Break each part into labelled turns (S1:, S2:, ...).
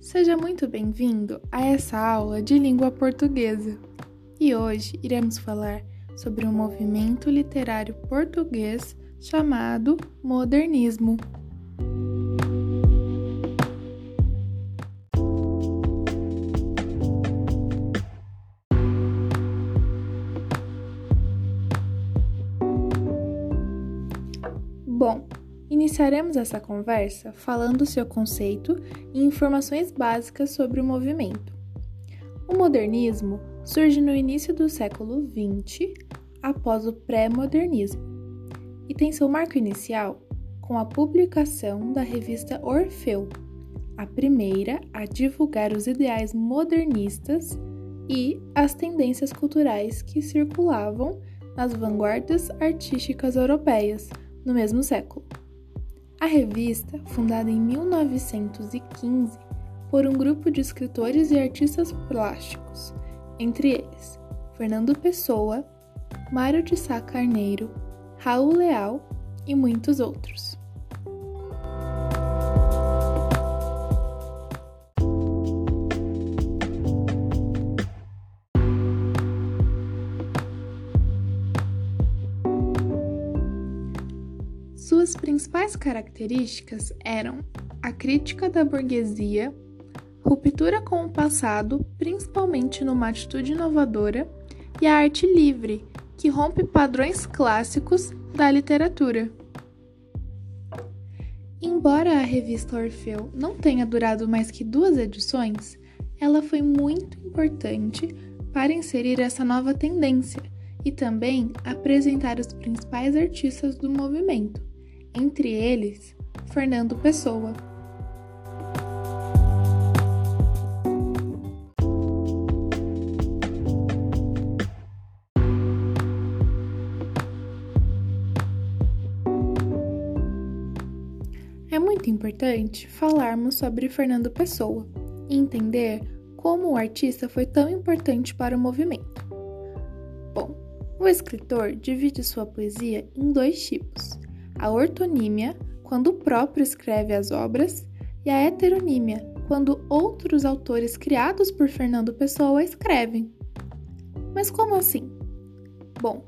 S1: Seja muito bem-vindo a essa aula de língua portuguesa. E hoje iremos falar sobre um movimento literário português chamado modernismo. Bom, iniciaremos essa conversa falando seu conceito e informações básicas sobre o movimento. O modernismo surge no início do século XX, após o pré-modernismo, e tem seu marco inicial com a publicação da revista Orfeu, a primeira a divulgar os ideais modernistas e as tendências culturais que circulavam nas vanguardas artísticas europeias no mesmo século. A revista, fundada em 1915 por um grupo de escritores e artistas plásticos, entre eles Fernando Pessoa, Mário de Sá Carneiro, Raul Leal e muitos outros. Suas principais características eram a crítica da burguesia, ruptura com o passado, principalmente numa atitude inovadora, e a arte livre, que rompe padrões clássicos da literatura. Embora a revista Orfeu não tenha durado mais que duas edições, ela foi muito importante para inserir essa nova tendência e também apresentar os principais artistas do movimento, entre eles Fernando Pessoa. É muito importante falarmos sobre Fernando Pessoa e entender como o artista foi tão importante para o movimento. Bom, o escritor divide sua poesia em dois tipos a ortonímia, quando o próprio escreve as obras, e a heteronímia, quando outros autores criados por Fernando Pessoa escrevem. Mas como assim? Bom,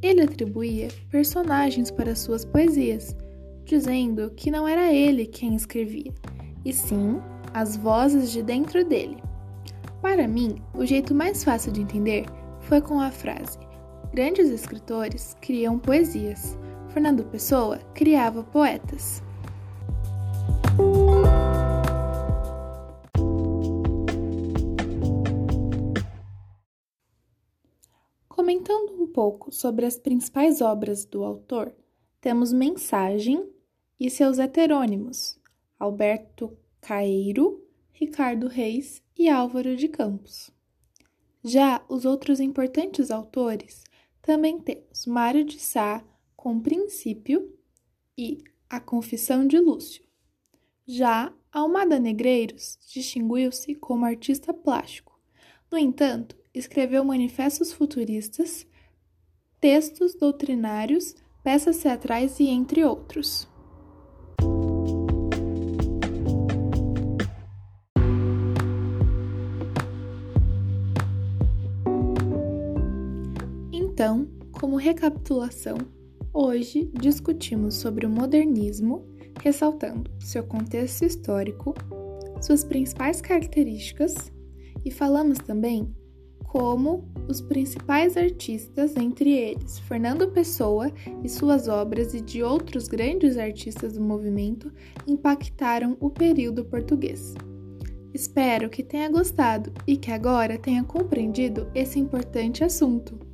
S1: ele atribuía personagens para suas poesias, dizendo que não era ele quem escrevia, e sim as vozes de dentro dele. Para mim, o jeito mais fácil de entender foi com a frase: Grandes escritores criam poesias, Fernando Pessoa criava poetas. Comentando um pouco sobre as principais obras do autor, temos Mensagem e seus heterônimos, Alberto Caeiro, Ricardo Reis e Álvaro de Campos. Já os outros importantes autores também temos Mário de Sá, com Princípio e A Confissão de Lúcio. Já Almada Negreiros distinguiu-se como artista plástico. No entanto, escreveu manifestos futuristas, textos doutrinários, peças teatrais e entre outros. Então, como recapitulação, Hoje discutimos sobre o modernismo, ressaltando seu contexto histórico, suas principais características e falamos também como os principais artistas, entre eles Fernando Pessoa e suas obras e de outros grandes artistas do movimento, impactaram o período português. Espero que tenha gostado e que agora tenha compreendido esse importante assunto.